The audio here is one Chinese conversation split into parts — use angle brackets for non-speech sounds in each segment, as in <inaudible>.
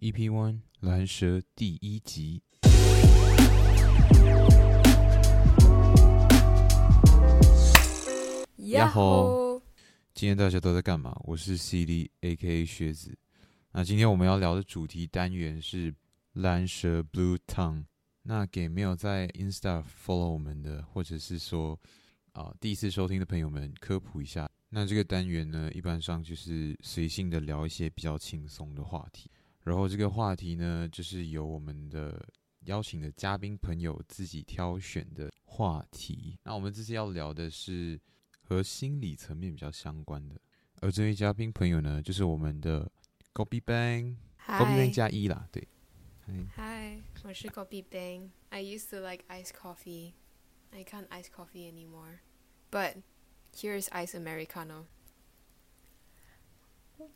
EP One 蓝蛇第一集。呀吼！今天大家都在干嘛？我是 CD，AKA 靴子。那今天我们要聊的主题单元是蓝蛇 Blue Tongue。那给没有在 Insta follow 我们的，或者是说啊、呃、第一次收听的朋友们科普一下。那这个单元呢，一般上就是随性的聊一些比较轻松的话题。然后这个话题呢，就是由我们的邀请的嘉宾朋友自己挑选的话题。那我们这次要聊的是和心理层面比较相关的。而这位嘉宾朋友呢，就是我们的 Kopi Bang，Kopi Bang 加一啦，对。Hi，我是 Kopi Bang。I used to like iced coffee. I can't ice coffee anymore. But here is ice Americano. <laughs>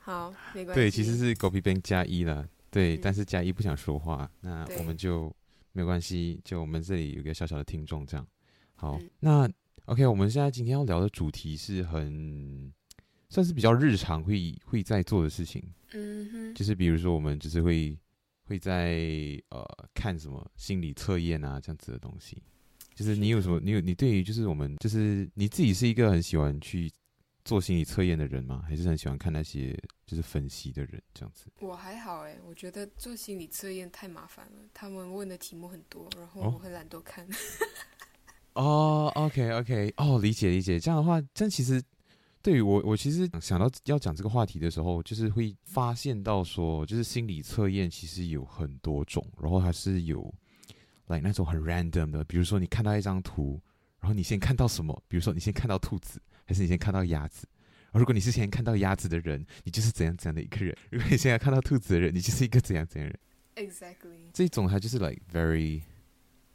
好，没关系。对，其实是 Kopi Bang 加一了。对，嗯、但是加一不想说话，那我们就没关系。就我们这里有个小小的听众，这样。好，嗯、那 OK，我们现在今天要聊的主题是很算是比较日常会会在做的事情。嗯哼。就是比如说，我们就是会会在呃看什么心理测验啊这样子的东西。就是你有什么？你有你对于就是我们就是你自己是一个很喜欢去做心理测验的人吗？还是很喜欢看那些就是分析的人这样子？我还好哎，我觉得做心理测验太麻烦了，他们问的题目很多，然后我会懒得看。<laughs> 哦、oh,，OK OK，哦、oh,，理解理解。这样的话，这样其实对于我，我其实想到要讲这个话题的时候，就是会发现到说，就是心理测验其实有很多种，然后它是有。来、like、那种很 random 的，比如说你看到一张图，然后你先看到什么？比如说你先看到兔子，还是你先看到鸭子？如果你是先看到鸭子的人，你就是怎样怎样的一个人；如果你现在看到兔子的人，你就是一个怎样怎样的人。Exactly。这种它就是 like very，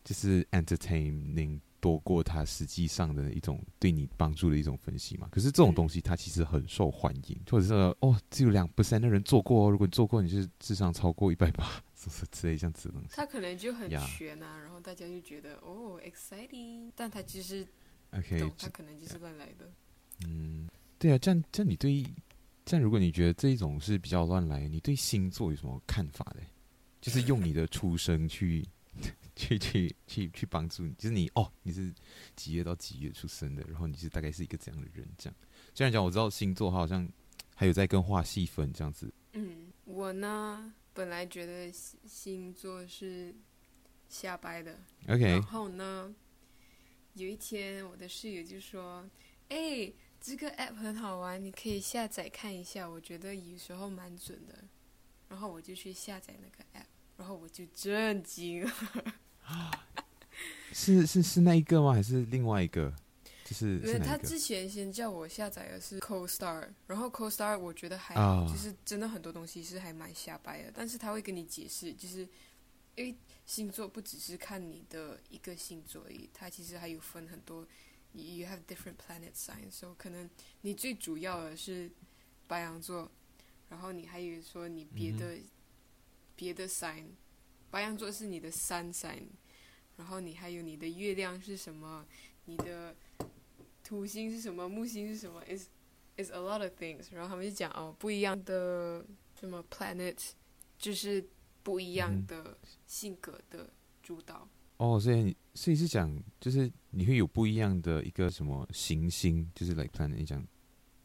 就是 entertaining 多过它实际上的一种对你帮助的一种分析嘛。可是这种东西它其实很受欢迎，嗯、或者是哦，只有两 percent 的人做过哦。如果你做过，你就是智商超过一百八。是 <laughs> 是之类这样子的东西，他可能就很玄啊，yeah. 然后大家就觉得哦，exciting，但他其实，OK，他可能就是乱来的。嗯，对啊，这样这样你对，这样如果你觉得这一种是比较乱来，你对星座有什么看法嘞？就是用你的出生去 <laughs> 去去去去帮助你，就是你哦，你是几月到几月出生的，然后你是大概是一个怎样的人？这样，这样讲我知道星座好像还有在跟画细分这样子。嗯，我呢？本来觉得星座是瞎掰的，OK。然后呢，有一天我的室友就说：“哎，这个 app 很好玩，你可以下载看一下。”我觉得有时候蛮准的。然后我就去下载那个 app，然后我就震惊了。是是是那一个吗？还是另外一个？就是，<laughs> 他之前先叫我下载的是 CoStar，然后 CoStar 我觉得还好，就、oh. 是真的很多东西是还蛮瞎掰的，但是他会跟你解释，就是因为星座不只是看你的一个星座而已，它其实还有分很多，you have different planet signs，所以可能你最主要的是白羊座，然后你还有说你别的、mm -hmm. 别的 sign，白羊座是你的 sun sign，然后你还有你的月亮是什么，你的。土星是什么？木星是什么？is is a lot of things。然后他们就讲哦，不一样的什么 planet，就是不一样的性格的主导。嗯、哦，所以所以是讲，就是你会有不一样的一个什么行星，就是 like planet 你讲。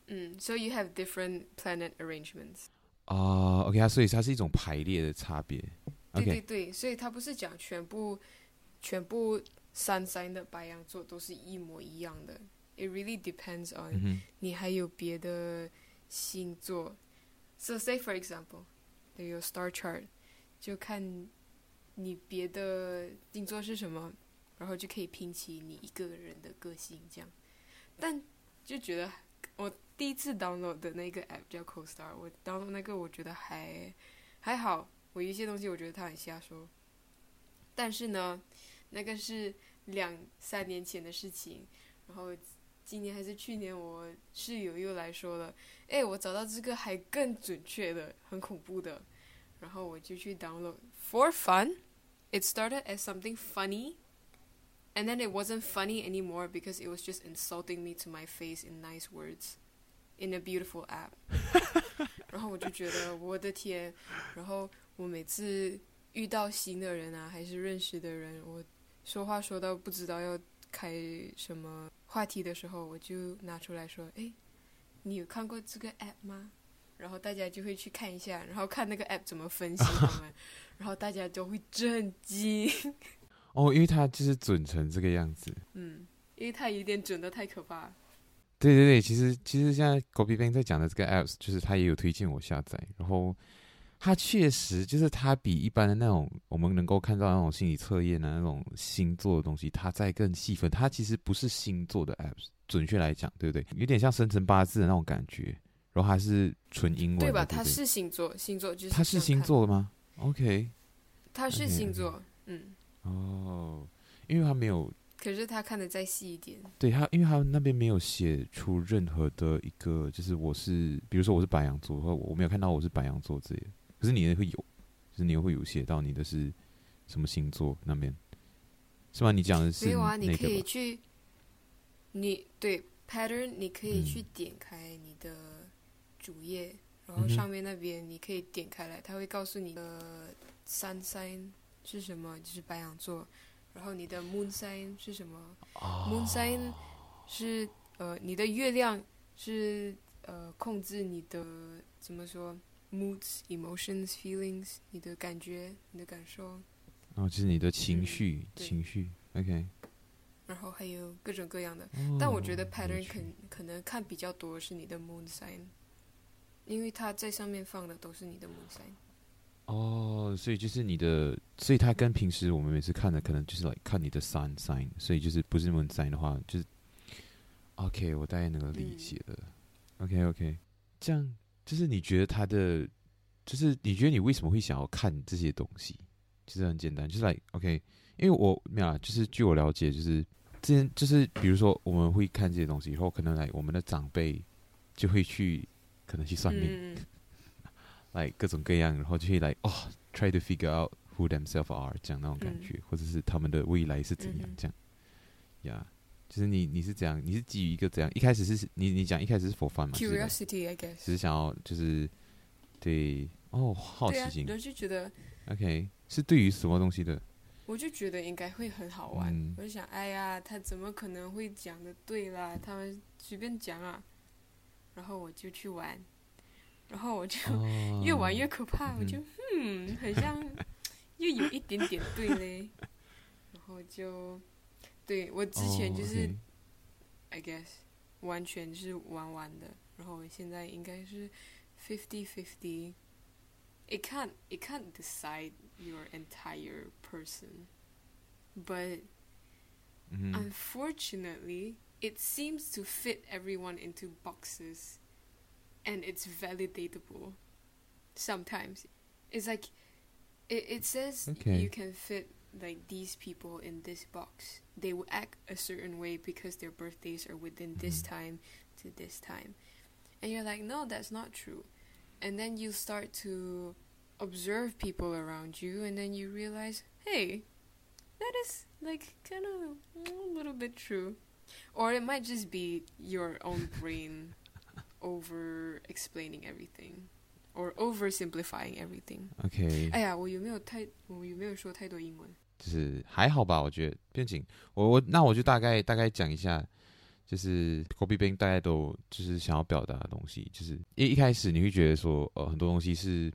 嗯，so you have different planet arrangements。啊、uh,，OK 啊，所以它是一种排列的差别。Okay. 对对对，所以它不是讲全部全部三三的白羊座都是一模一样的。It really depends on 你还有别的星座。Mm -hmm. So say for example, your star chart，就看你别的星座是什么，然后就可以拼起你一个人的个性这样。但就觉得我第一次 download 的那个 app 叫 CoStar，我 download 那个我觉得还还好，我一些东西我觉得他很瞎说。但是呢，那个是两三年前的事情，然后今年还是去年，我室友又来说了，哎，我找到这个还更准确的，很恐怖的。然后我就去 download for fun. It started as something funny, and then it wasn't funny anymore because it was just insulting me to my face in nice words, in a beautiful app. <laughs> 然后我就觉得我的天，然后我每次遇到新的人啊，还是认识的人，我说话说到不知道要开什么话题的时候，我就拿出来说：“哎，你有看过这个 app 吗？”然后大家就会去看一下，然后看那个 app 怎么分析他们，然后大家都会震惊。哦，因为它就是准成这个样子。嗯，因为它有点准的太可怕。对对对，其实其实现在狗皮 b 在讲的这个 apps，就是他也有推荐我下载，然后它确实就是它比一般的那种我们能够看到那种心理测验的那种星座的东西，它在更细分。它其实不是星座的 apps，准确来讲，对不对？有点像生辰八字的那种感觉。然后还是纯英文，对吧？对对，它是星座，星座就是。它是星座的吗？OK。它是星座，okay. 嗯。哦，因为它没有。可是他看的再细一点。对他，因为他那边没有写出任何的一个，就是我是，比如说我是白羊座，或我没有看到我是白羊座之类的。可是你也会有，就是你也会有写到你的是什么星座那边，是吗？你讲的是、没有啊？你可以去，你对。Pattern，你可以去点开你的主页，嗯、然后上面那边你可以点开来，他会告诉你的 Sun sign 是什么，就是白羊座，然后你的 Moon sign 是什么、哦、，Moon sign 是呃你的月亮是呃控制你的怎么说 moods、emotions、feelings，你的感觉、你的感受，然后就是你的情绪、嗯、情绪，OK。然后还有各种各样的，哦、但我觉得 pattern 可可能看比较多是你的 moon sign，因为它在上面放的都是你的 moon sign。哦，所以就是你的，所以它跟平时我们每次看的可能就是来看你的 sun sign，所以就是不是 moon sign 的话，就是 OK，我大概能够理解了。嗯、OK OK，这样就是你觉得它的，就是你觉得你为什么会想要看这些东西？其实很简单，就是 like OK。因为我没有，就是据我了解，就是之前就是比如说我们会看这些东西，以后可能来我们的长辈就会去可能去算命，来、嗯、各种各样，然后就会来哦，try to figure out who themselves are 这样那种感觉、嗯，或者是他们的未来是怎样这样，呀、就是你你是怎样，你是基于一个怎样？一开始是你你讲一开始是 for fun 嘛？Curiosity I guess，只是想要就是对哦好奇心，我、啊、就觉得 OK 是对于什么东西的？我就觉得应该会很好玩，嗯、我就想，哎呀，他怎么可能会讲的对啦？他们随便讲啊，然后我就去玩，然后我就、哦、越玩越可怕，嗯、我就嗯，很像又有一点点对嘞，然后就对我之前就是、哦 okay.，I guess 完全是玩玩的，然后我现在应该是 fifty fifty。It can't it can't decide your entire person, but mm-hmm. unfortunately, it seems to fit everyone into boxes, and it's validatable. Sometimes, it's like it it says okay. you can fit like these people in this box. They will act a certain way because their birthdays are within mm-hmm. this time to this time, and you're like, no, that's not true and then you start to observe people around you and then you realize hey that is like kind of a little bit true or it might just be your own brain over explaining everything or oversimplifying everything. Okay 哎呀我有没有太我有没有说太多英文？就是还好吧我觉得不用紧。我我那我就大概大概讲一下就是 Kobe 大概都就是想要表达的东西，就是一一开始你会觉得说，呃，很多东西是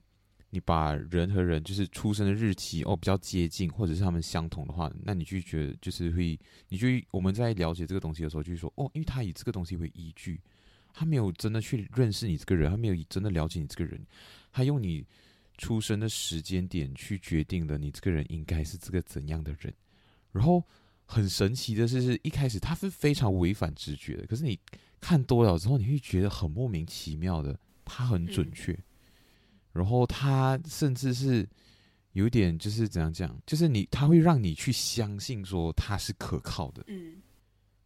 你把人和人就是出生的日期哦比较接近，或者是他们相同的话，那你就觉得就是会，你就我们在了解这个东西的时候，就是说哦，因为他以这个东西为依据，他没有真的去认识你这个人，他没有真的了解你这个人，他用你出生的时间点去决定了你这个人应该是这个怎样的人，然后。很神奇的是，是一开始他是非常违反直觉的，可是你看多了之后，你会觉得很莫名其妙的，他很准确，嗯、然后他甚至是有点就是怎样讲，就是你他会让你去相信说他是可靠的，嗯，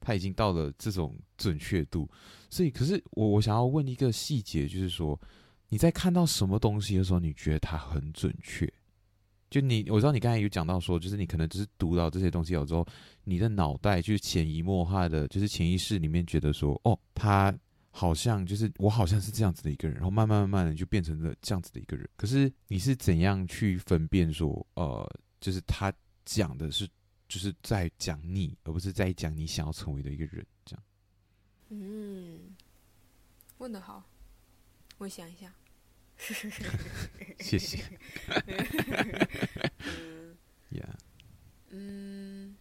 它已经到了这种准确度，所以可是我我想要问一个细节，就是说你在看到什么东西的时候，你觉得它很准确？就你，我知道你刚才有讲到说，就是你可能只是读到这些东西有之后，你的脑袋就潜移默化的，就是潜意识里面觉得说，哦，他好像就是我好像是这样子的一个人，然后慢慢慢慢的就变成了这样子的一个人。可是你是怎样去分辨说，呃，就是他讲的是就是在讲你，而不是在讲你想要成为的一个人，这样？嗯，问的好，我想一下。谢谢。嗯，Yeah. 嗯，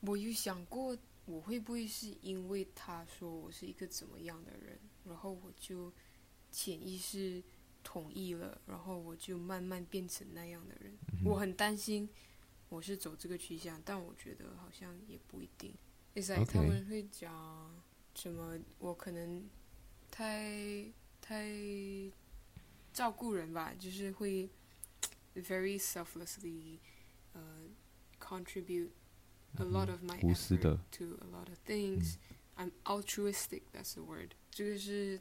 我有想过，我会不会是因为他说我是一个怎么样的人，然后我就潜意识同意了，然后我就慢慢变成那样的人。Mm hmm. 我很担心我是走这个趋向，但我觉得好像也不一定。It's like 他们会讲什么？我可能太太。照顾人吧，就是会 very selflessly，呃、uh,，contribute a lot of my effort to a lot of things、嗯。I'm altruistic，that's the word。这个是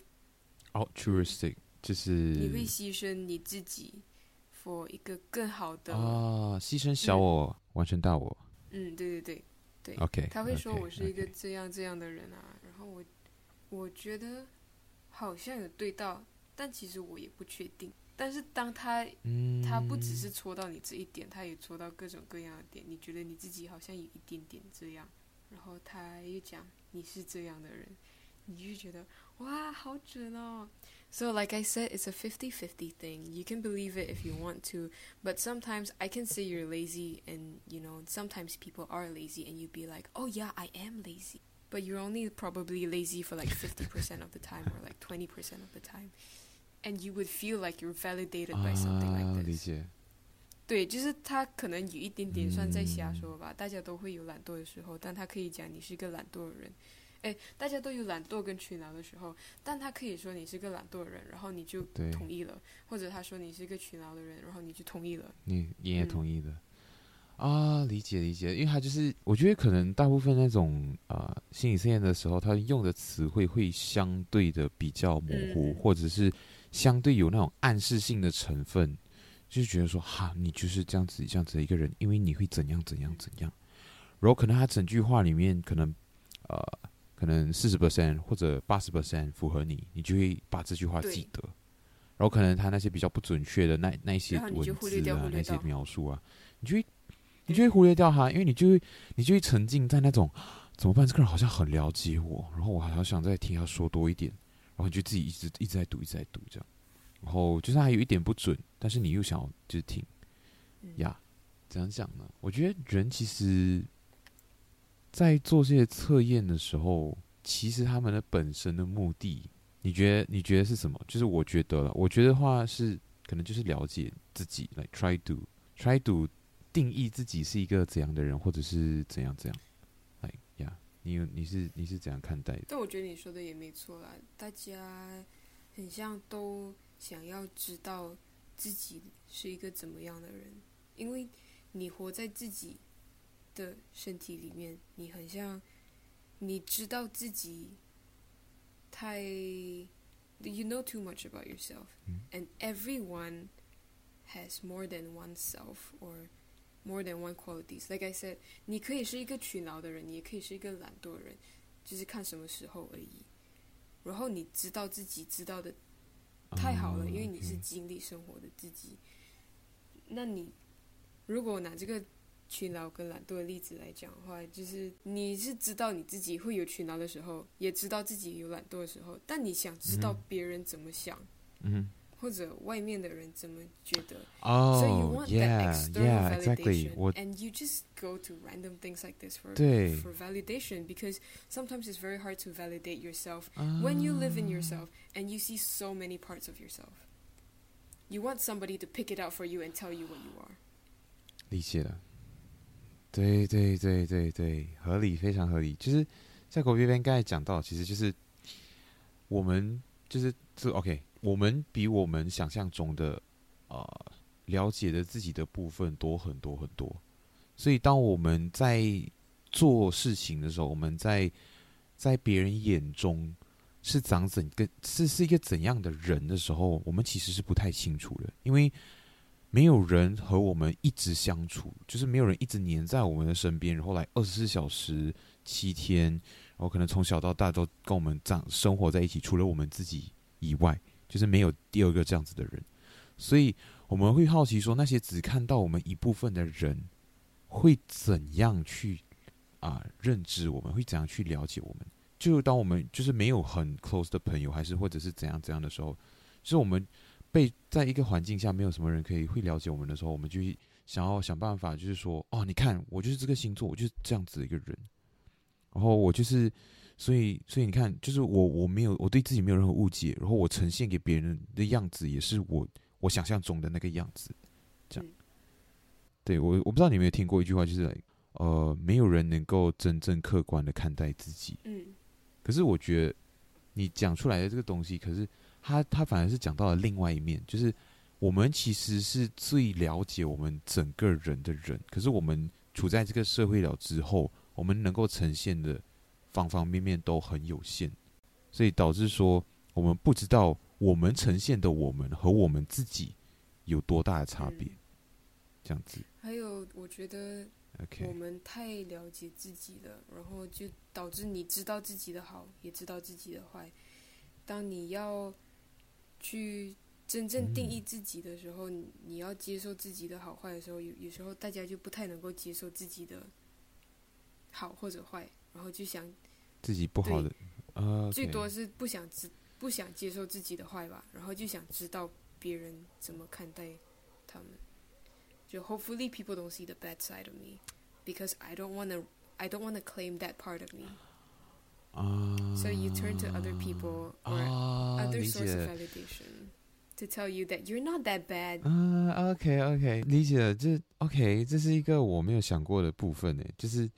altruistic，就是你会牺牲你自己，for 一个更好的啊，牺牲小我，嗯、完成大我。嗯，对对对对。OK，他会说我是一个这样这样的人啊，然后我我觉得好像有对到。但其实我也不确定。但是当他，嗯、他不只是戳到你这一点，他也戳到各种各样的点。你觉得你自己好像有一点点这样，然后他又讲你是这样的人，你就觉得 哇，好准哦。So like I said, it's a fifty-fifty thing. You can believe it if you want to, but sometimes I can say you're lazy, and you know sometimes people are lazy, and you'd be like, oh yeah, I am lazy, but you're only probably lazy for like fifty percent of the time, or like twenty percent of the time. And you would feel like you're validated by something like this. 啊，理解。对，就是他可能有一点点算在瞎说吧。嗯、大家都会有懒惰的时候，但他可以讲你是一个懒惰的人。 哎，大家都有懒惰跟勤劳的时候，但他可以说你是个懒惰的人，然后你就同意了。或者他说你是一个勤劳的人，然后你就同意了。你你也同意了。嗯、啊，理解理解，因为他就是我觉得可能大部分那种啊、呃、心理测验的时候，他用的词汇会相对的比较模糊，嗯、或者是。相对有那种暗示性的成分，就是觉得说哈，你就是这样子这样子的一个人，因为你会怎样怎样怎样，然后可能他整句话里面可能呃，可能四十 percent 或者八十 percent 符合你，你就会把这句话记得，然后可能他那些比较不准确的那那些文字啊，那些描述啊，你就会你就会忽略掉他，因为你就会你就会沉浸在那种怎么办？这个人好像很了解我，然后我好想再听他说多一点。然后你就自己一直一直在读，一直在读这样，然后就算还有一点不准，但是你又想要就是听，呀，怎样讲呢？我觉得人其实，在做这些测验的时候，其实他们的本身的目的，你觉得你觉得是什么？就是我觉得了，我觉得话是可能就是了解自己，来、try to try to 定义自己是一个怎样的人，或者是怎样怎样。你你是你是怎样看待的？但我觉得你说的也没错啦，大家很像都想要知道自己是一个怎么样的人，因为你活在自己的身体里面，你很像你知道自己太，you know too much about yourself，and everyone has more than one self or More than one qualities. Like I said，你可以是一个勤劳的人，你也可以是一个懒惰的人，就是看什么时候而已。然后你知道自己知道的太好了，因为你是经历生活的自己。那你如果拿这个勤劳跟懒惰的例子来讲的话，就是你是知道你自己会有勤劳的时候，也知道自己有懒惰的时候，但你想知道别人怎么想。嗯。或者外面的人怎么觉得？Oh, so you want yeah, that external yeah, exactly. validation, and you just go to random things like this for 对 for validation because sometimes it's very hard to validate yourself when you live in yourself and you see so many parts of yourself. You want somebody to pick it out for you and tell you what you are. 理解了， 对对对对对，合理，非常合理。就是在狗边边刚才讲到，其实就是我们就是这 OK，我们比我们想象中的啊、了解的自己的部分多很多很多。所以当我们在做事情的时候，我们在在别人眼中是长怎个是是一个怎样的人的时候，我们其实是不太清楚的，因为。没有人和我们一直相处，就是没有人一直黏在我们的身边，然后来二十四小时、七天，然后可能从小到大都跟我们这样生活在一起。除了我们自己以外，就是没有第二个这样子的人。所以我们会好奇说，那些只看到我们一部分的人，会怎样去啊认知我们？会怎样去了解我们？就当我们就是没有很 close 的朋友，还是或者是怎样怎样的时候，就是我们。被在一个环境下没有什么人可以会了解我们的时候，我们就想要想办法，就是说，哦，你看我就是这个星座，我就是这样子的一个人，然后我就是，所以所以你看，就是我我没有我对自己没有任何误解，然后我呈现给别人的样子也是我我想象中的那个样子，这样。嗯、对我我不知道你有没有听过一句话，就是呃，没有人能够真正客观的看待自己。嗯。可是我觉得你讲出来的这个东西，可是。他他反而是讲到了另外一面，就是我们其实是最了解我们整个人的人，可是我们处在这个社会了之后，我们能够呈现的方方面面都很有限，所以导致说我们不知道我们呈现的我们和我们自己有多大的差别，嗯、这样子。还有，我觉得我们太了解自己了然后就导致你知道自己的好，也知道自己的坏，当你要。去真正定义自己的时候，嗯、你要接受自己的好坏的时候，有有时候大家就不太能够接受自己的好或者坏，然后就想自己不好的，呃，最多是不想知不想接受自己的坏吧，然后就想知道别人怎么看待他们。就 hopefully people don't see the bad side of me because I don't wanna I don't wanna claim that part of me. Uh, so you turn to other people or uh, other source of validation to tell you that you're not that bad. 嗯、uh,，OK OK，理解了。这 OK，这是一个我没有想过的部分呢。就是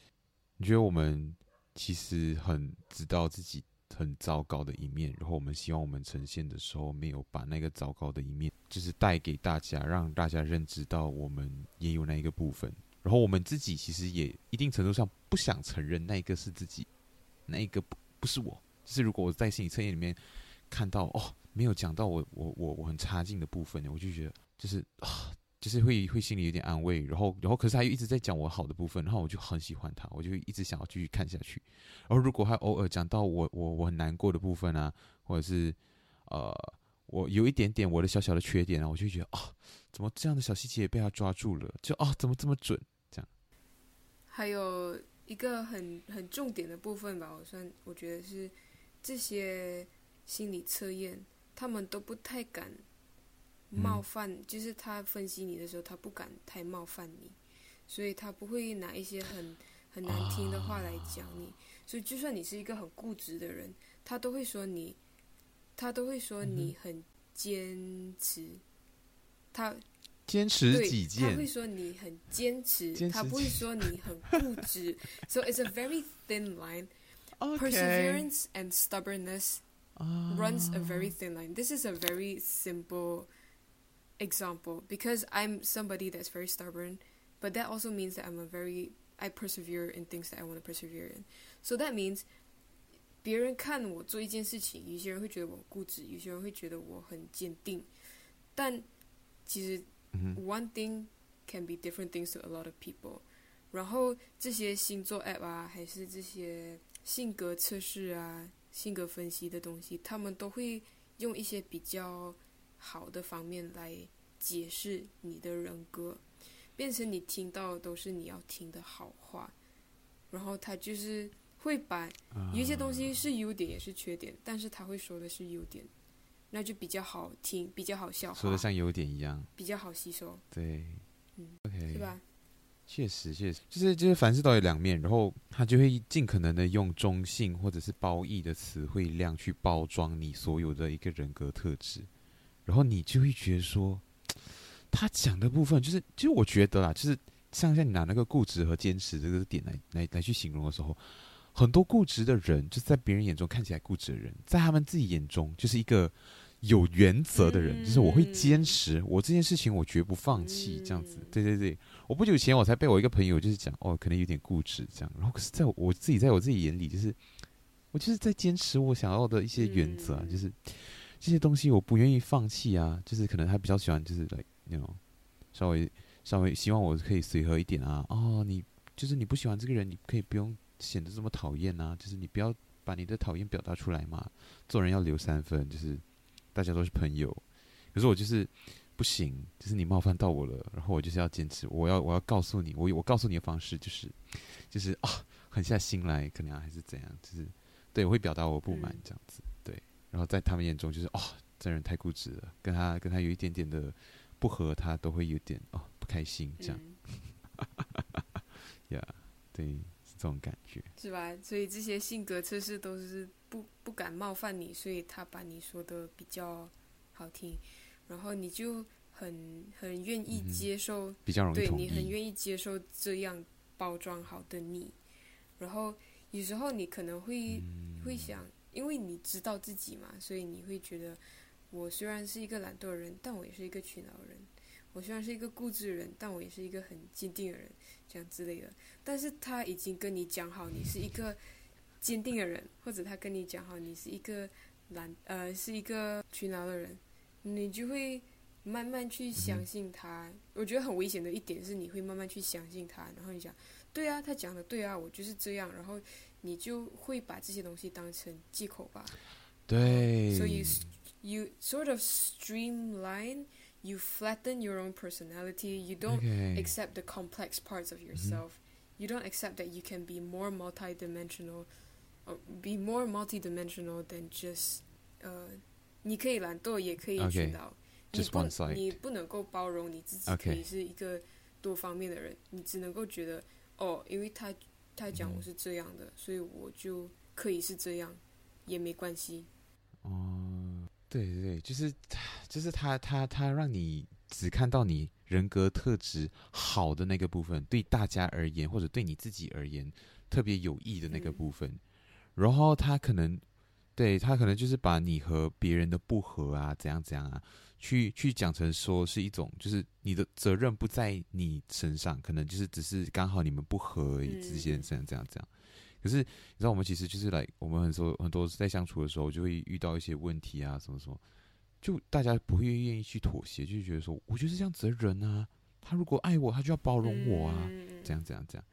你觉得我们其实很知道自己很糟糕的一面，然后我们希望我们呈现的时候没有把那个糟糕的一面，就是带给大家，让大家认知到我们也有那一个部分。然后我们自己其实也一定程度上不想承认那一个是自己。那一个不不是我，就是如果我在心理测验里面看到哦，没有讲到我我我我很差劲的部分，我就觉得就是啊，就是会会心里有点安慰，然后然后可是他又一直在讲我好的部分，然后我就很喜欢他，我就一直想要继续看下去。然后如果他偶尔讲到我我我很难过的部分啊，或者是呃我有一点点我的小小的缺点啊，我就觉得哦，怎么这样的小细节也被他抓住了？就哦，怎么这么准？这样，还有。一个很很重点的部分吧，我算我觉得是这些心理测验，他们都不太敢冒犯，嗯、就是他分析你的时候，他不敢太冒犯你，所以他不会拿一些很很难听的话来讲你，啊、所以就算你是一个很固执的人，他都会说你，他都会说你很坚持，嗯、他。坚持己见，他会说你很坚持，持他不会说你很固执。 so <laughs> it's a very thin line. Okay. Perseverance and stubbornness runs a very thin line. This is a very simple example because I'm somebody that's very stubborn, but that also means that I'm a very I persevere in things that I want to persevere in. So that means 别人看我做一件事情，有些人会觉得我固执，有些人会觉得我很坚定，但其实。 One thing can be different things to a lot of people。然后这些星座 app 啊，还是这些性格测试啊、性格分析的东西，他们都会用一些比较好的方面来解释你的人格，变成你听到的都是你要听的好话。然后他就是会把有一些东西是优点也是缺点，但是他会说的是优点。那就比较好听，比较好笑，说的像优点一样，比较好吸收。对，嗯，OK，是吧？确实，确实，就是就是凡事都有两面，然后他就会尽可能的用中性或者是褒义的词汇量去包装你所有的一个人格特质，然后你就会觉得说，他讲的部分就是，其实我觉得啦，就是像像你拿那个固执和坚持这个点来来来去形容的时候，很多固执的人，就是在别人眼中看起来固执的人，在他们自己眼中就是一个有原则的人，就是我会坚持我这件事情，我绝不放弃这样子。对对对，我不久前我才被我一个朋友就是讲，哦，可能有点固执这样，然后可是在我自己在我自己眼里，就是我就是在坚持我想要的一些原则，就是这些东西我不愿意放弃啊，就是可能他比较喜欢就是来那种稍微。稍微希望我可以随和一点啊！哦，你就是你不喜欢这个人，你可以不用显得这么讨厌啊！就是你不要把你的讨厌表达出来嘛。做人要留三分，就是大家都是朋友。可是我就是不行，就是你冒犯到我了，然后我就是要坚持，我要我要告诉你，我我告诉你的方式就是就是啊，狠下心来，可能、啊、还是怎样，就是对我会表达我不满这样子，对。然后在他们眼中就是哦，这人太固执了，跟他跟他有一点点的不合，他都会有点哦不。开心这样，呀、嗯，<laughs> yeah, 对，是这种感觉，是吧？所以这些性格测试都是不不敢冒犯你，所以他把你说的比较好听，然后你就很很愿意接受，嗯、比较容易对你很愿意接受这样包装好的你，然后有时候你可能会、嗯、会想，因为你知道自己嘛，所以你会觉得，我虽然是一个懒惰的人，但我也是一个勤劳人。我虽然是一个固执的人，但我也是一个很坚定的人，这样之类的。但是他已经跟你讲好，你是一个坚定的人，或者他跟你讲好，你是一个懒呃是一个勤劳的人，你就会慢慢去相信他。嗯、我觉得很危险的一点是，你会慢慢去相信他，然后你讲，对啊，他讲的对啊，我就是这样，然后你就会把这些东西当成借口吧。对。所以 so you, you sort of streamline. You flatten your own personality. You don't okay. accept the complex parts of yourself. Mm-hmm. You don't accept that you can be more multidimensional, or be more multidimensional than just 呃，你可以懒惰，也可以勤劳。你不，你不能够包容你自己可以是一个多方面的人。Okay. 你只能够觉得，哦，因为他他讲我是这样的，mm. 所以我就可以是这样，也没关系。哦。对对对，就是， 就是他他他让你只看到你人格特质好的那个部分，对大家而言或者对你自己而言特别有益的那个部分，嗯、然后他可能，对他可能就是把你和别人的不合啊，怎样怎样啊，去去讲成说是一种，就是你的责任不在你身上，可能就是只是刚好你们不合而已，之间这样这样这样。可是，你知道，我们其实就是来，我们很多很多在相处的时候，就会遇到一些问题啊，什么什么，就大家不会愿意去妥协，就觉得说，我就是这样子的人啊，他如果爱我，他就要包容我啊，这样这样这样。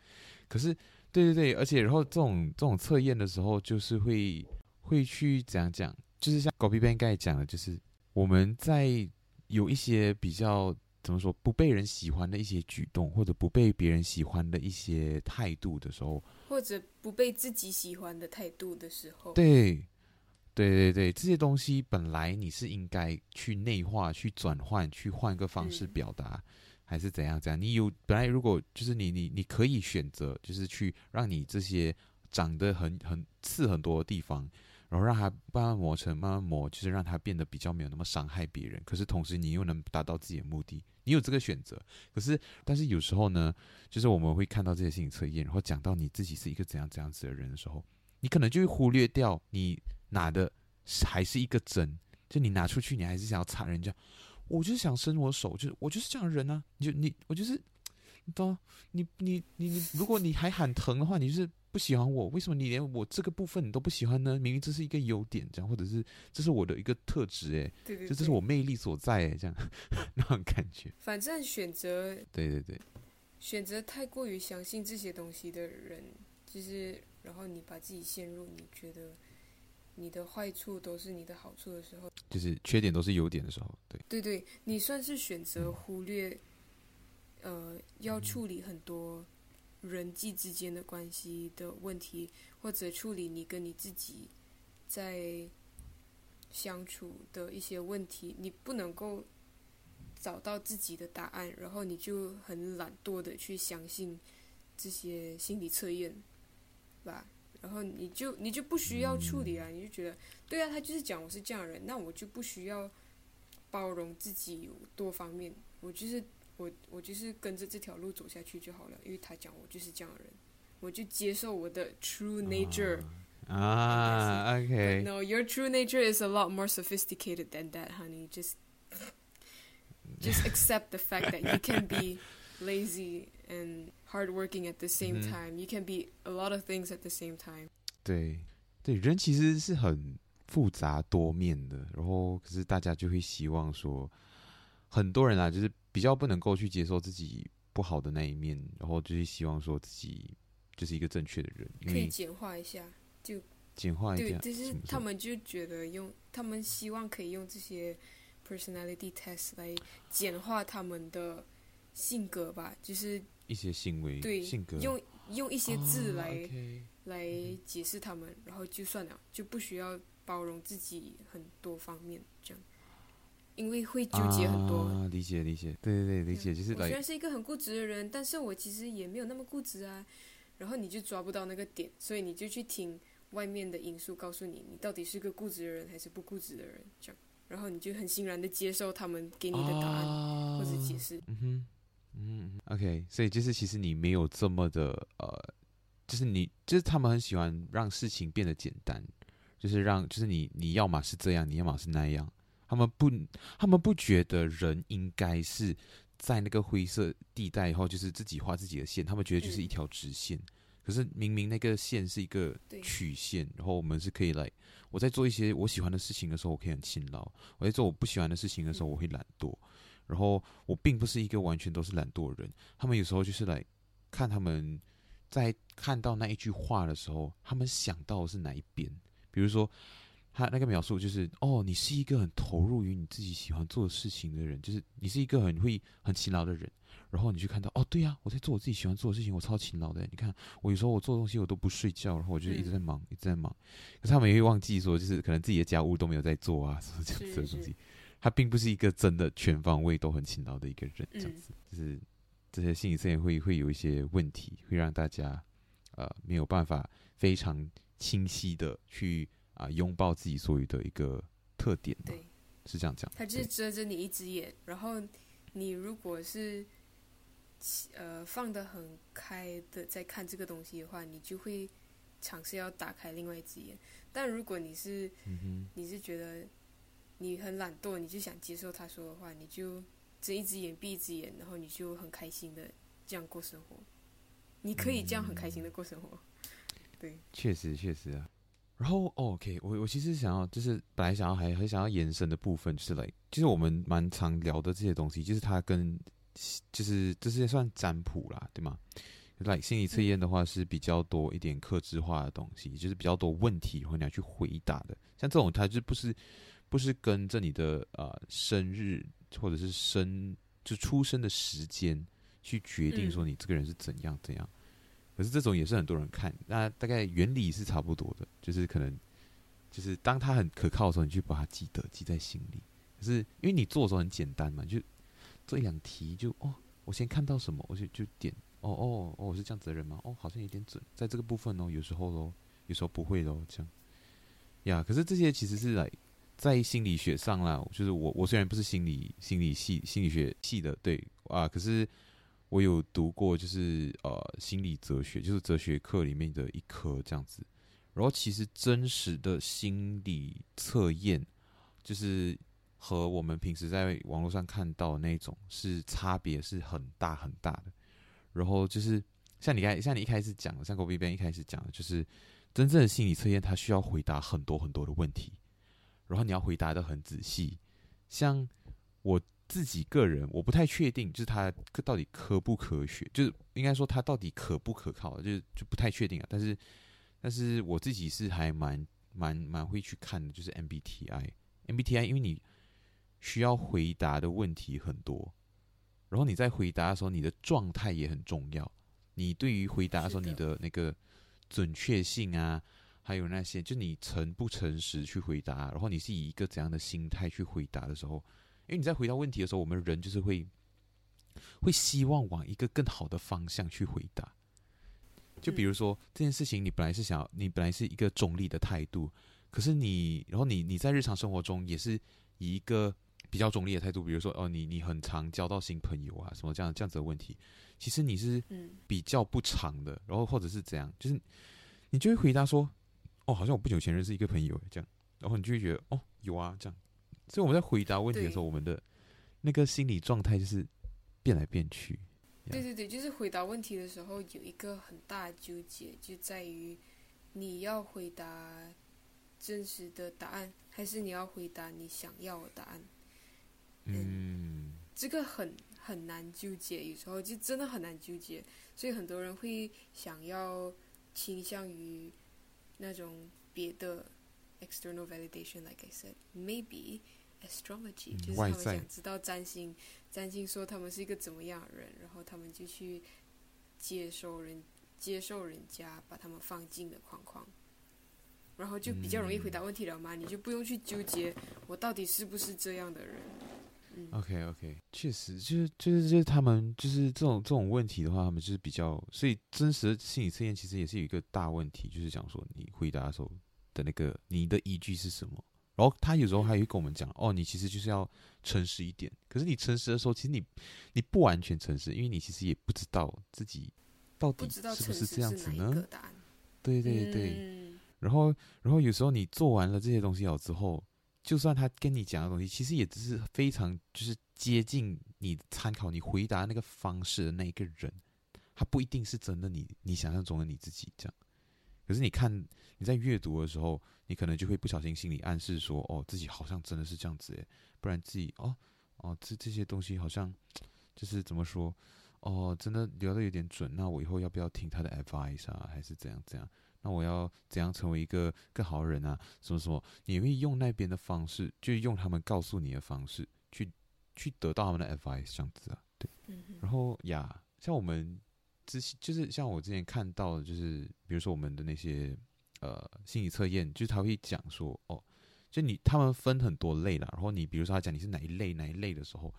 可是，对对对，而且然后这种这种测验的时候，就是会会去怎样讲，就是像狗皮边刚才讲的，就是我们在有一些比较。怎么说，不被人喜欢的一些举动，或者不被别人喜欢的一些态度的时候，或者不被自己喜欢的态度的时候，对，对对对，这些东西本来你是应该去内化、去转换、去换个方式表达，嗯、还是怎样？怎样？你有本来如果就是你你你可以选择，就是去让你这些长得很很刺很多的地方。然后让它慢慢磨成，慢慢磨，就是让它变得比较没有那么伤害别人。可是同时你又能达到自己的目的，你有这个选择。可是，但是有时候呢，就是我们会看到这些心理测验，然后讲到你自己是一个怎样怎样子的人的时候，你可能就会忽略掉你拿的还是一个针，就你拿出去，你还是想要插人家。我就是想伸我手，就是我就是这样的人啊。你就你，我就是，你懂？你你你你，如果你还喊疼的话，你就是。不喜欢我，为什么你连我这个部分你都不喜欢呢？明明这是一个优点，这样，或者是这是我的一个特质，哎，对对，就这是我魅力所在，哎，这样那种感觉。反正选择，对对对，选择太过于相信这些东西的人，就是然后你把自己陷入你觉得你的坏处都是你的好处的时候，就是缺点都是优点的时候，对对对，你算是选择忽略，嗯、呃，要处理很多。人际之间的关系的问题，或者处理你跟你自己在相处的一些问题，你不能够找到自己的答案，然后你就很懒惰的去相信这些心理测验，吧？然后你就你就不需要处理啊，你就觉得对啊，他就是讲我是这样的人，那我就不需要包容自己有多方面，我就是我我就是跟着这条路走下去就好了，因为他讲我就是这样的人，我就接受我的 true nature。啊，OK。No, your true nature is a lot more sophisticated than that, honey. Just just accept the fact that you can be lazy and hardworking at the same time. You can be a lot of things at the same time. 对对，人其实是很复杂多面的，然后可是大家就会希望说，很多人啊，就是比较不能够去接受自己不好的那一面，然后就是希望说自己就是一个正确的人，可以简化一下，就简化一下，对，就是他们就觉得用，他们希望可以用这些 personality test 来简化他们的性格吧，就是一些行为，对，性格，用用一些字来、oh, okay. 来解释他们，然后就算了，就不需要包容自己很多方面这样。因为会纠结很多，啊、理解理解，对对对，理解就是。我虽然是一个很固执的人，但是我其实也没有那么固执啊。然后你就抓不到那个点，所以你就去听外面的因素告诉你，你到底是个固执的人还是不固执的人，这样。然后你就很欣然的接受他们给你的答案、啊、或者解释。嗯哼，嗯，OK，所以就是其实你没有这么的呃，就是你就是他们很喜欢让事情变得简单，就是让就是你你要么是这样，你要么是那样。他们不，他们不觉得人应该是在那个灰色地带，以后就是自己画自己的线。他们觉得就是一条直线，嗯、可是明明那个线是一个曲线，然后我们是可以来。我在做一些我喜欢的事情的时候，我可以很勤劳；我在做我不喜欢的事情的时候，我会懒惰。然后我并不是一个完全都是懒惰的人。他们有时候就是来看他们在看到那一句话的时候，他们想到的是哪一边，比如说。他那个描述就是哦，你是一个很投入于你自己喜欢做的事情的人，就是你是一个很会很勤劳的人。然后你去看到哦，对呀、啊，我在做我自己喜欢做的事情，我超勤劳的。你看我有时候我做东西我都不睡觉，然后我就一直在忙，嗯、一直在忙。可是他们也会忘记说，就是可能自己的家务都没有在做啊，什么这样子的东西。是是他并不是一个真的全方位都很勤劳的一个人，这样子。嗯、就是这些心理测验会会有一些问题，会让大家呃没有办法非常清晰的去。啊，拥抱自己所有的一个特点，对，是这样讲。他就是遮着你一只眼，然后你如果是呃放得很开的在看这个东西的话，你就会尝试要打开另外一只眼。但如果你是，嗯、你是觉得你很懒惰，你就想接受他说的话，你就睁一只眼闭一只眼，然后你就很开心的这样过生活。你可以这样很开心的过生活，嗯、对，确实确实啊。然后，OK，我我其实想要，就是本来想要还很想要延伸的部分，就是来，就是我们蛮常聊的这些东西，就是它跟，就是这些算占卜啦，对吗？来，心理测验的话是比较多一点克制化的东西，就是比较多问题，然后你要去回答的。像这种，它就不是不是跟着你的呃生日或者是生就出生的时间去决定说你这个人是怎样怎样。可是这种也是很多人看，那大概原理是差不多的，就是可能，就是当他很可靠的时候，你去把它记得记在心里。可是因为你做的时候很简单嘛，就做一两题就哦，我先看到什么，我就就点哦哦哦，我是这样子的人吗？哦，好像有点准，在这个部分哦，有时候喽，有时候不会喽，这样。呀，可是这些其实是来在心理学上啦，就是我我虽然不是心理心理系心理学系的，对啊，可是。我有读过，就是呃心理哲学，就是哲学课里面的一科这样子。然后其实真实的心理测验，就是和我们平时在网络上看到的那种是差别是很大很大的。然后就是像你刚像你一开始讲的，像郭 B 边一开始讲的，就是真正的心理测验，它需要回答很多很多的问题，然后你要回答的很仔细。像我。自己个人我不太确定，就是它到底科不科学，就是应该说它到底可不可靠，就是就不太确定啊。但是，但是我自己是还蛮蛮蛮会去看的，就是 MBTI，MBTI，因为你需要回答的问题很多，然后你在回答的时候，你的状态也很重要。你对于回答的时候，你的那个准确性啊，还有那些，就你诚不诚实去回答，然后你是以一个怎样的心态去回答的时候。因为你在回答问题的时候，我们人就是会会希望往一个更好的方向去回答。就比如说这件事情，你本来是想要，你本来是一个中立的态度，可是你，然后你你在日常生活中也是以一个比较中立的态度，比如说哦，你你很常交到新朋友啊，什么这样这样子的问题，其实你是比较不长的，然后或者是怎样，就是你就会回答说，哦，好像我不久前认识一个朋友这样，然后你就会觉得哦，有啊这样，所以我们在回答问题的时候，我们的那个心理状态就是变来变去。对对对，就是回答问题的时候有一个很大的纠结，就在于你要回答真实的答案，还是你要回答你想要的答案。嗯，这个很很难纠结，有时候就真的很难纠结，所以很多人会想要倾向于那种别的 external validation，like I said，maybe astrology，就是他们想知道占星，占星说他们是一个怎么样的人，然后他们就去接受人接受人家把他们放进的框框，然后就比较容易回答问题了嘛，你就不用去纠结我到底是不是这样的人。OK OK，确实就是就是就是他们就是这种这种问题的话，他们就是比较，所以真实的心理测验其实也是有一个大问题，就是讲说你回答的时候的那个你的依据是什么。然后他有时候还会跟我们讲，哦，你其实就是要诚实一点。可是你诚实的时候，其实你你不完全诚实，因为你其实也不知道自己到底是不是这样子呢？对对对。嗯、然后然后有时候你做完了这些东西了之后。就算他跟你讲的东西，其实也只是非常就是接近你参考你回答那个方式的那一个人，他不一定是真的你你想象中的你自己这样。可是你看你在阅读的时候，你可能就会不小心心里暗示说，哦，自己好像真的是这样子诶，不然自己哦哦这这些东西好像就是怎么说哦，真的聊的有点准，那我以后要不要听他的 advice 啊，还是怎样怎样？那我要怎样成为一个更好的人啊？什么什么？你会用那边的方式，就用他们告诉你的方式去去得到他们的 advice，这样子啊？对。嗯、然后呀，像我们之前就是像我之前看到的，就是比如说我们的那些呃心理测验，就是他会讲说哦，就你他们分很多类啦。然后你比如说他讲你是哪一类哪一类的时候，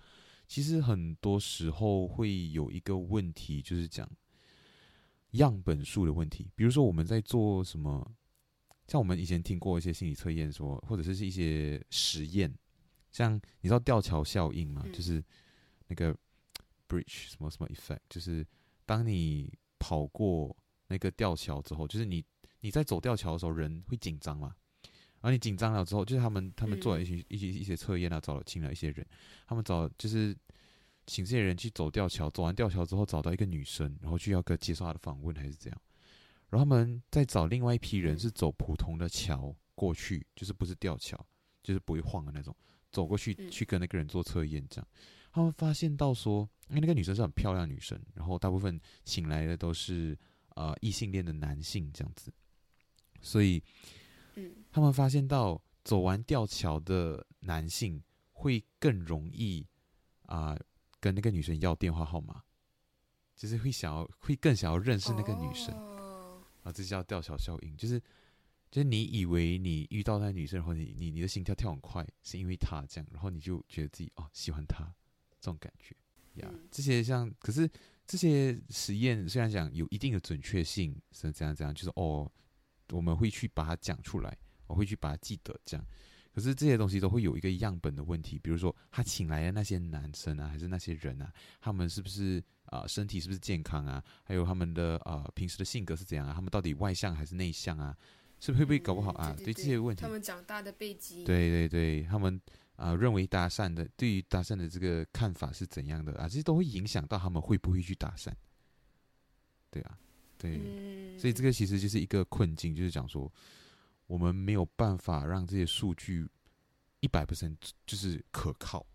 其实很多时候会有一个问题，就是讲。样本数的问题，比如说我们在做什么，像我们以前听过一些心理测验，说或者是一些实验，像你知道吊桥效应吗？嗯、就是那个 bridge 什么什么 effect，就是当你跑过那个吊桥之后，就是你你在走吊桥的时候，人会紧张嘛，然后你紧张了之后，就是他们他们做了一些、嗯、一些一些测验啊，找了请了一些人，他们找就是。请这些人去走吊桥，走完吊桥之后找到一个女生，然后去要个接受她的访问，还是这样？然后他们再找另外一批人，是走普通的桥过去，就是不是吊桥，就是不会晃的那种，走过去去跟那个人做测验，这样。他们发现到说，因为那个女生是很漂亮的女生，然后大部分请来的都是呃异性恋的男性这样子，所以，他们发现到走完吊桥的男性会更容易啊。呃跟那个女生要电话号码，就是会想要，会更想要认识那个女生，oh. 啊，这叫吊桥效应，就是，就是你以为你遇到那个女生，然后你你你的心跳跳很快，是因为她这样，然后你就觉得自己哦喜欢她，这种感觉呀。Yeah, 这些像，可是这些实验虽然讲有一定的准确性，是这样这样，就是哦，我们会去把它讲出来，我会去把它记得这样。可是这些东西都会有一个样本的问题，比如说他请来的那些男生啊，还是那些人啊，他们是不是啊、呃、身体是不是健康啊？还有他们的啊、呃、平时的性格是怎样啊？他们到底外向还是内向啊？是不是会不会搞不好啊？嗯、对，这些问题，他们长大的背景，对对对，他们啊、呃、认为搭讪的，对于搭讪的这个看法是怎样的啊？这些都会影响到他们会不会去搭讪。对啊，对，嗯、所以这个其实就是一个困境，就是讲说。我们没有办法让这些数据一百 percent 就是可靠，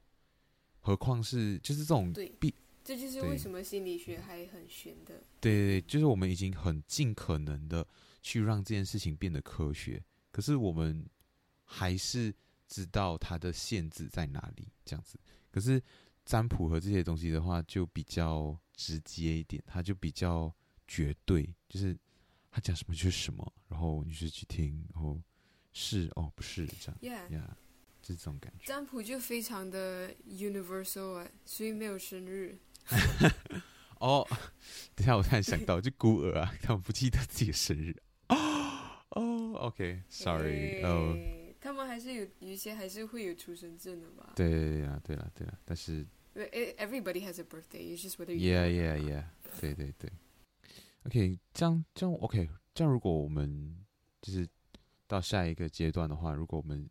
何况是就是这种对，这就是为什么心理学还很玄的。对对对，就是我们已经很尽可能的去让这件事情变得科学，可是我们还是知道它的限制在哪里，这样子。可是占卜和这些东西的话，就比较直接一点，它就比较绝对，就是。他讲什么就是什么，然后你就去听，然后是哦，不是这样，Yeah，就是这种感觉。占卜就非常的 universal 啊，所以没有生日。<laughs> 哦，等下，我突然想到，就孤儿啊，他们不记得自己的生日。哦，<gasps> 哦，OK，Sorry，哦，他们还是有有一些还是会有出生证的吧？对对啊，对了对了，但是。Everybody has a birthday. It's just whether you. Yeah, yeah, yeah. 对对对。OK，这样这样 OK，这样如果我们就是到下一个阶段的话，如果我们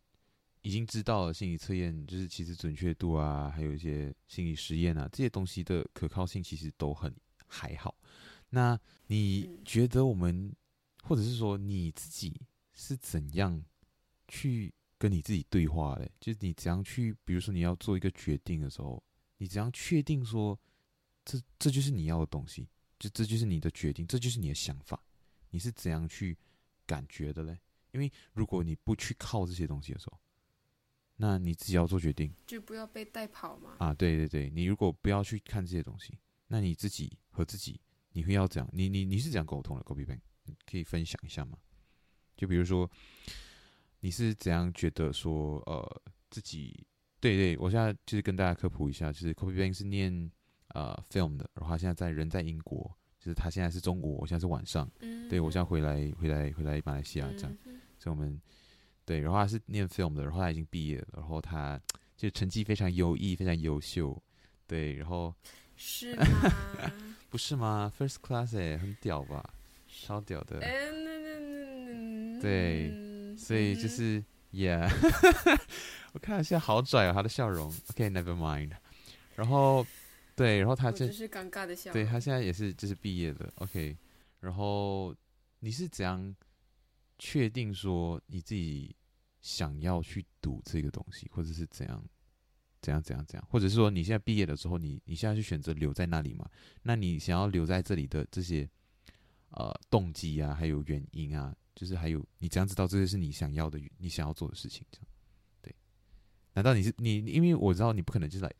已经知道了心理测验就是其实准确度啊，还有一些心理实验啊这些东西的可靠性其实都很还好。那你觉得我们，嗯、或者是说你自己是怎样去跟你自己对话的？就是你怎样去，比如说你要做一个决定的时候。你怎样确定说这这就是你要的东西？就这就是你的决定，这就是你的想法。你是怎样去感觉的嘞？因为如果你不去靠这些东西的时候，那你自己要做决定，就不要被带跑嘛。啊，对对对，你如果不要去看这些东西，那你自己和自己，你会要怎样？你你你是怎样沟通的？Kobe 你可以分享一下吗？就比如说，你是怎样觉得说呃自己？对对，我现在就是跟大家科普一下，就是 Kobe Bank 是念呃 film 的，然后他现在在人在英国，就是他现在是中国，我现在是晚上，嗯、对我现在回来回来回来马来西亚这样，嗯、所以我们对，然后他是念 film 的，然后他已经毕业了，然后他就成绩非常优异，非常优秀，对，然后是 <laughs> 吗？不是吗？First class 哎，很屌吧？超屌的，嗯、对，所以就是 Yeah。<laughs> 我看了现在，好拽啊，他的笑容。OK，Never mind。然后，对，然后他这是尴尬的笑。对，他现在也是就是毕业了。OK，然后你是怎样确定说你自己想要去读这个东西，或者是怎样怎样怎样怎样，或者是说你现在毕业了之后，你你现在去选择留在那里嘛？那你想要留在这里的这些呃动机啊，还有原因啊，就是还有你怎样知道这些是你想要的，你想要做的事情，这样对。难道你是你？因为我知道你不可能就是来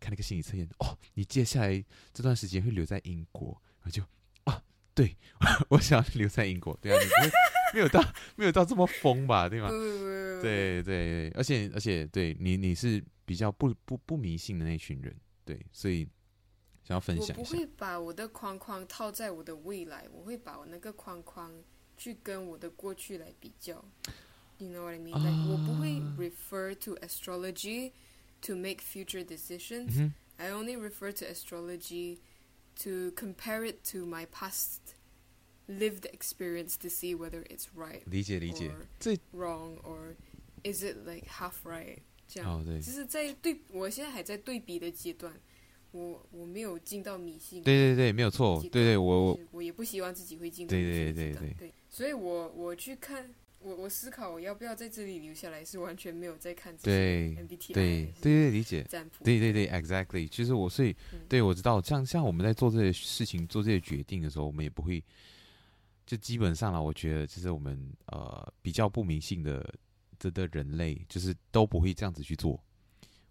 看那个心理测验哦。你接下来这段时间会留在英国，我就啊，对，<laughs> 我想要留在英国。对啊，你没有到没有到这么疯吧？对吗？对对对，而且而且对你你是比较不不不迷信的那群人，对，所以想要分享。我不会把我的框框套在我的未来，我会把我那个框框去跟我的过去来比较。You know what I mean? Like, uh, 我不会 refer to astrology to make future decisions. Mm -hmm. I only refer to astrology to compare it to my past lived experience to see whether it's right. 理解理解。这 wrong or is it like half right？这样。哦，对。就是在对，我现在还在对比的阶段，我我没有进到迷信。对对对，没有错。对对，我我我也不希望自己会进到迷信。对对对对对。所以我我去看。 我我思考我要不要在这里留下来，是完全没有在看这些 MBTI 对对对对，理解。对对对，exactly。其实我所以、嗯、对我知道，像像我们在做这些事情、做这些决定的时候，我们也不会，就基本上啦，我觉得就是我们呃比较不迷信的这的人类，就是都不会这样子去做，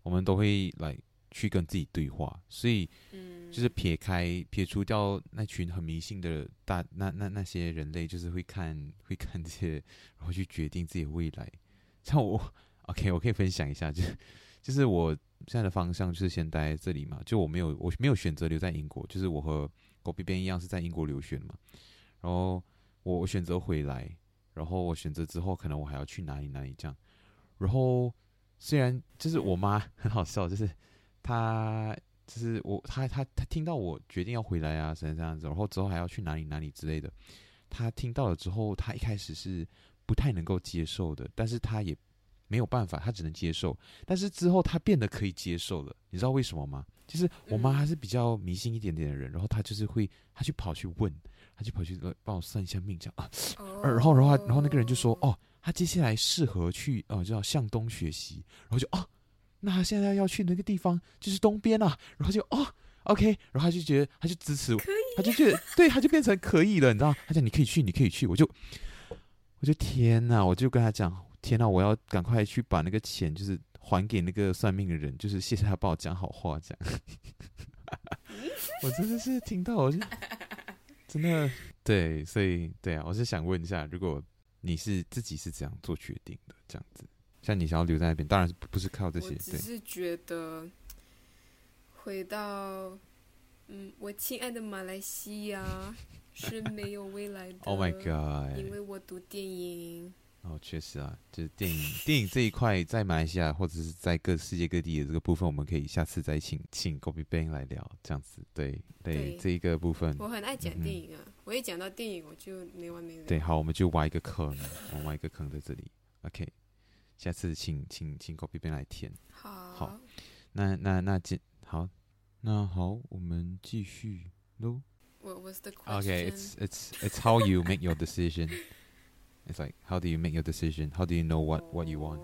我们都会来去跟自己对话，所以。嗯就是撇开撇除掉那群很迷信的大那那那些人类，就是会看会看这些，然后去决定自己的未来。像我，OK，我可以分享一下，就是就是我现在的方向就是先待在这里嘛，就我没有我没有选择留在英国，就是我和狗边边一样是在英国留学嘛。然后我我选择回来，然后我选择之后可能我还要去哪里哪里这样。然后虽然就是我妈很好笑，就是她。就是我，他他他听到我决定要回来啊，什么这样子，然后之后还要去哪里哪里之类的。他听到了之后，他一开始是不太能够接受的，但是他也没有办法，他只能接受。但是之后他变得可以接受了，你知道为什么吗？就是我妈还是比较迷信一点点的人，然后她就是会，她去跑去问，她就跑去帮我算一下命，这样 <laughs> 啊，然后然后然后那个人就说，哦，他接下来适合去哦，叫向东学习，然后就啊。那他现在要去那个地方就是东边啊，然后就哦，OK，然后他就觉得他就支持我，他就觉得对，他就变成可以了，你知道？他讲你可以去，你可以去，我就我就天哪，我就跟他讲，天哪，我要赶快去把那个钱就是还给那个算命的人，就是谢谢他帮我讲好话，这样。我真的是听到我就真的对，所以对啊，我是想问一下，如果你是自己是怎样做决定的，这样子。像你想要留在那边，当然不是靠这些。我只是觉得回到嗯，我亲爱的马来西亚 <laughs> 是没有未来的。Oh my god！因为我读电影。哦，确实啊，就是电影电影这一块，在马来西亚或者是在各世界各地的这个部分，我们可以下次再请请 Gobi Bang 来聊，这样子，对对，对这一个部分，我很爱讲电影啊，嗯、我一讲到电影我就没完没了。对，好，我们就挖一个坑，我们挖一个坑在这里，OK，下次请请请 Kobe Bang 来填。好，好，那那那今好，那好，我们继续喽。What was the question? Okay, it's it's it's how you make your decision. It's like how do you make your decision? How do you know what what you want?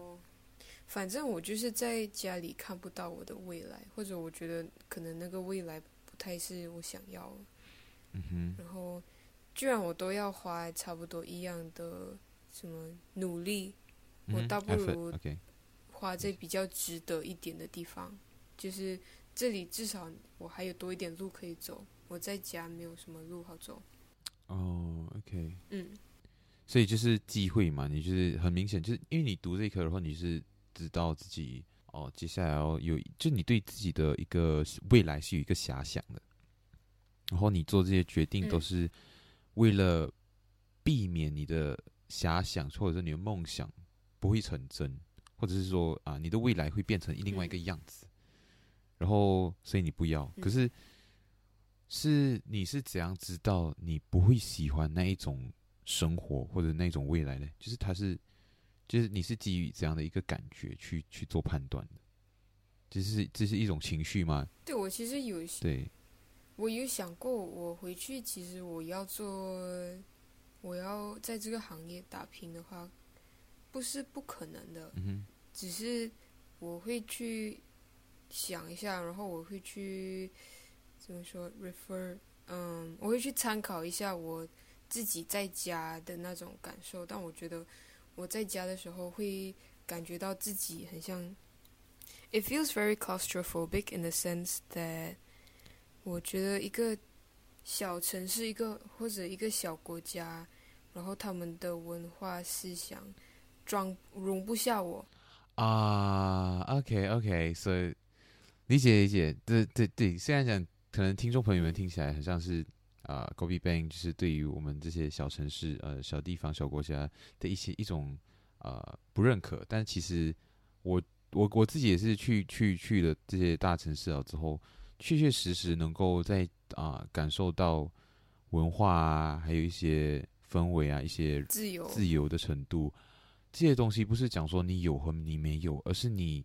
反正我就是在家里看不到我的未来，或者我觉得可能那个未来不太是我想要。嗯哼。然后，居然我都要花差不多一样的什么努力，我倒不如花在比较值得一点的地方。就是这里至少我还有多一点路可以走，我在家没有什么路好走。哦，OK。嗯。所以就是机会嘛，你就是很明显，就是因为你读这一科的话，你是知道自己哦，接下来要有，就你对自己的一个未来是有一个遐想的，然后你做这些决定都是为了避免你的遐想或者是你的梦想不会成真，或者是说啊，你的未来会变成另外一个样子，然后所以你不要。可是是你是怎样知道你不会喜欢那一种？生活或者那种未来呢？就是他是，就是你是基于这样的一个感觉去去做判断的，就是这是一种情绪吗？对，我其实有，对，我有想过，我回去其实我要做，我要在这个行业打拼的话，不是不可能的，嗯，只是我会去想一下，然后我会去怎么说，refer，嗯，我会去参考一下我。自己在家的那种感受，但我觉得我在家的时候会感觉到自己很像，it feels very claustrophobic in the sense that，我觉得一个小城市，一个或者一个小国家，然后他们的文化思想装容不下我。啊、uh,，OK OK，所以理解理解，对对对，虽然讲可能听众朋友们听起来很像是。啊、uh,，Kobe Bang 就是对于我们这些小城市、呃小地方、小国家的一些一种呃不认可，但其实我我我自己也是去去去了这些大城市了之后，确确实实能够在啊、呃、感受到文化啊，还有一些氛围啊，一些自由自由的程度，这些东西不是讲说你有和你没有，而是你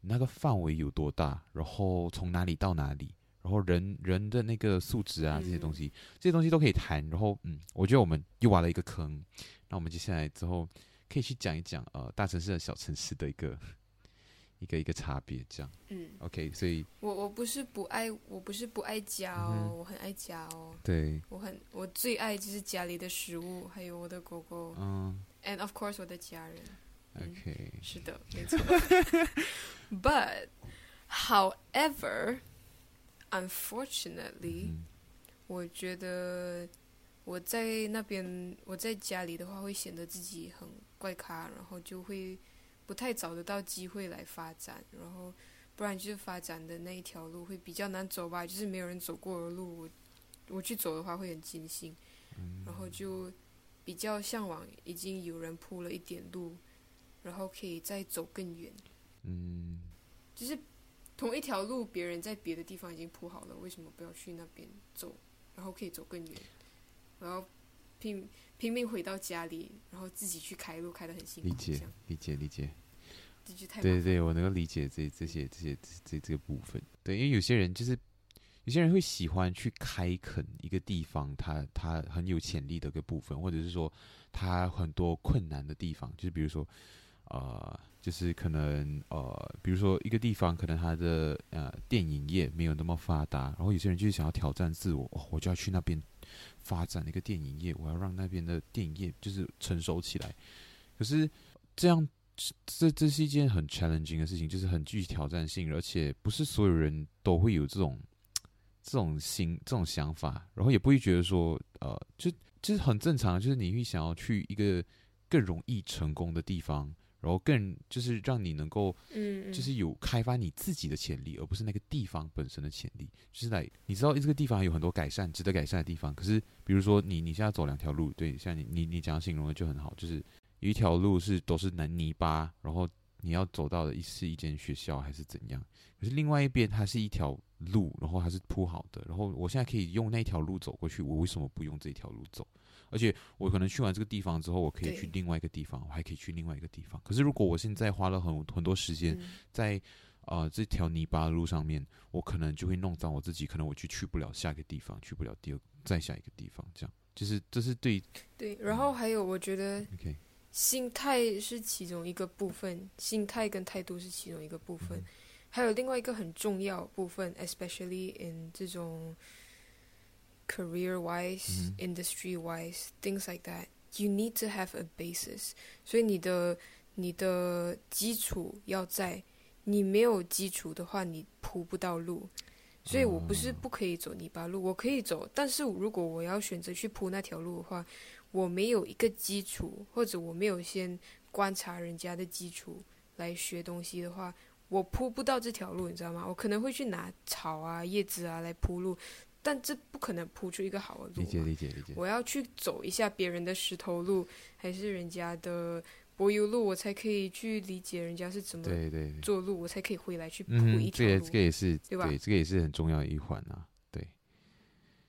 那个范围有多大，然后从哪里到哪里。然后人人的那个素质啊，这些东西，这些东西都可以谈。然后，嗯，我觉得我们又挖了一个坑。那我们接下来之后可以去讲一讲，呃，大城市和小城市的一个一个一个差别，这样。嗯，OK。所以，我我不是不爱，我不是不爱家哦，嗯、我很爱家哦。对，我很我最爱就是家里的食物，还有我的狗狗。嗯，and of course 我的家人。OK，嗯、是的，没错。<laughs> But however。Unfortunately，、嗯、我觉得我在那边，我在家里的话会显得自己很怪咖，然后就会不太找得到机会来发展，然后不然就是发展的那一条路会比较难走吧，就是没有人走过的路，我我去走的话会很艰辛，嗯、然后就比较向往已经有人铺了一点路，然后可以再走更远，嗯，就是。同一条路，别人在别的地方已经铺好了，为什么不要去那边走？然后可以走更远。我要拼拼命回到家里，然后自己去开路，开的很辛苦。理解，理解，理解。对对对，我能够理解这这些这些这这，这个部分。对，因为有些人就是有些人会喜欢去开垦一个地方，他他很有潜力的一个部分，或者是说他很多困难的地方，就是比如说。呃，就是可能呃，比如说一个地方，可能它的呃电影业没有那么发达，然后有些人就是想要挑战自我，哦，我就要去那边发展一个电影业，我要让那边的电影业就是成熟起来。可是这样，这这是一件很 challenging 的事情，就是很具挑战性，而且不是所有人都会有这种这种心、这种想法，然后也不会觉得说，呃，就就是很正常，就是你会想要去一个更容易成功的地方。然后更就是让你能够，嗯，就是有开发你自己的潜力，而不是那个地方本身的潜力。就是来，你知道这个地方有很多改善、值得改善的地方。可是，比如说你你现在走两条路，对，像你你你这样形容的就很好，就是有一条路是都是泥泥巴，然后你要走到的是一间学校还是怎样？可是另外一边它是一条路，然后它是铺好的，然后我现在可以用那条路走过去，我为什么不用这条路走？而且我可能去完这个地方之后，我可以去另外一个地方，我还可以去另外一个地方。可是如果我现在花了很很多时间在啊、这条泥巴的路上面，我可能就会弄脏我自己，可能我就去不了下一个地方，去不了第二再下一个地方，这样就是这是对对。然后还有我觉得心态是其中一个部分，心态跟态度是其中一个部分，嗯、还有另外一个很重要部分，especially in 这种。Career wise, industry wise, things like that, you need to have a basis. 所以你的你的基础要在，你没有基础的话，你铺不到路。所以我不是不可以走泥巴路，我可以走，但是如果我要选择去铺那条路的话，我没有一个基础，或者我没有先观察人家的基础来学东西的话，我铺不到这条路，你知道吗？我可能会去拿草啊、叶子啊来铺路。但这不可能铺出一个好的路。理解理解理解。我要去走一下别人的石头路，还是人家的柏油路，我才可以去理解人家是怎么对对做路，我才可以回来去铺一条路。嗯，这个这个也是对吧？对，这个也是很重要的一环啊。对，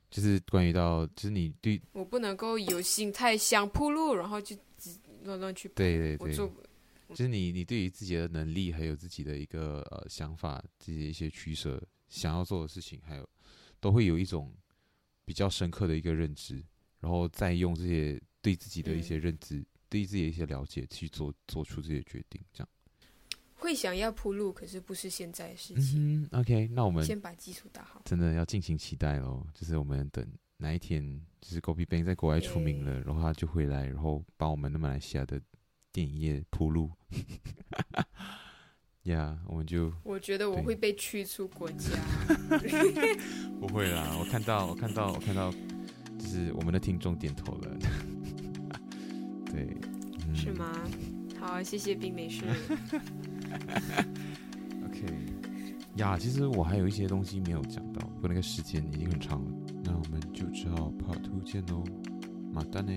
就是关于到，就是你对，我不能够有心态想铺路，然后就乱乱去铺。对对对。就是你你对于自己的能力，还有自己的一个呃想法，自己的一些取舍，想要做的事情，还有。都会有一种比较深刻的一个认知，然后再用这些对自己的一些认知、嗯、对自己的一些了解去做做出这些决定，这样会想要铺路，可是不是现在的事情。嗯，OK，那我们先把基础打好，真的要尽情期待喽。就是我们等哪一天，就是 Gobi Bang 在国外出名了，然后他就回来，然后帮我们的马来西亚的电影业铺路。呀、yeah，我们就我觉得我会被驱出国家。<laughs> 不会啦，我看到，我看到，我看到，就是我们的听众点头了。<laughs> 对、嗯，是吗？好，谢谢冰美式。<laughs> OK，呀，其实我还有一些东西没有讲到，不过那个时间已经很长了，那我们就只好 Part Two 见喽，马丹呢？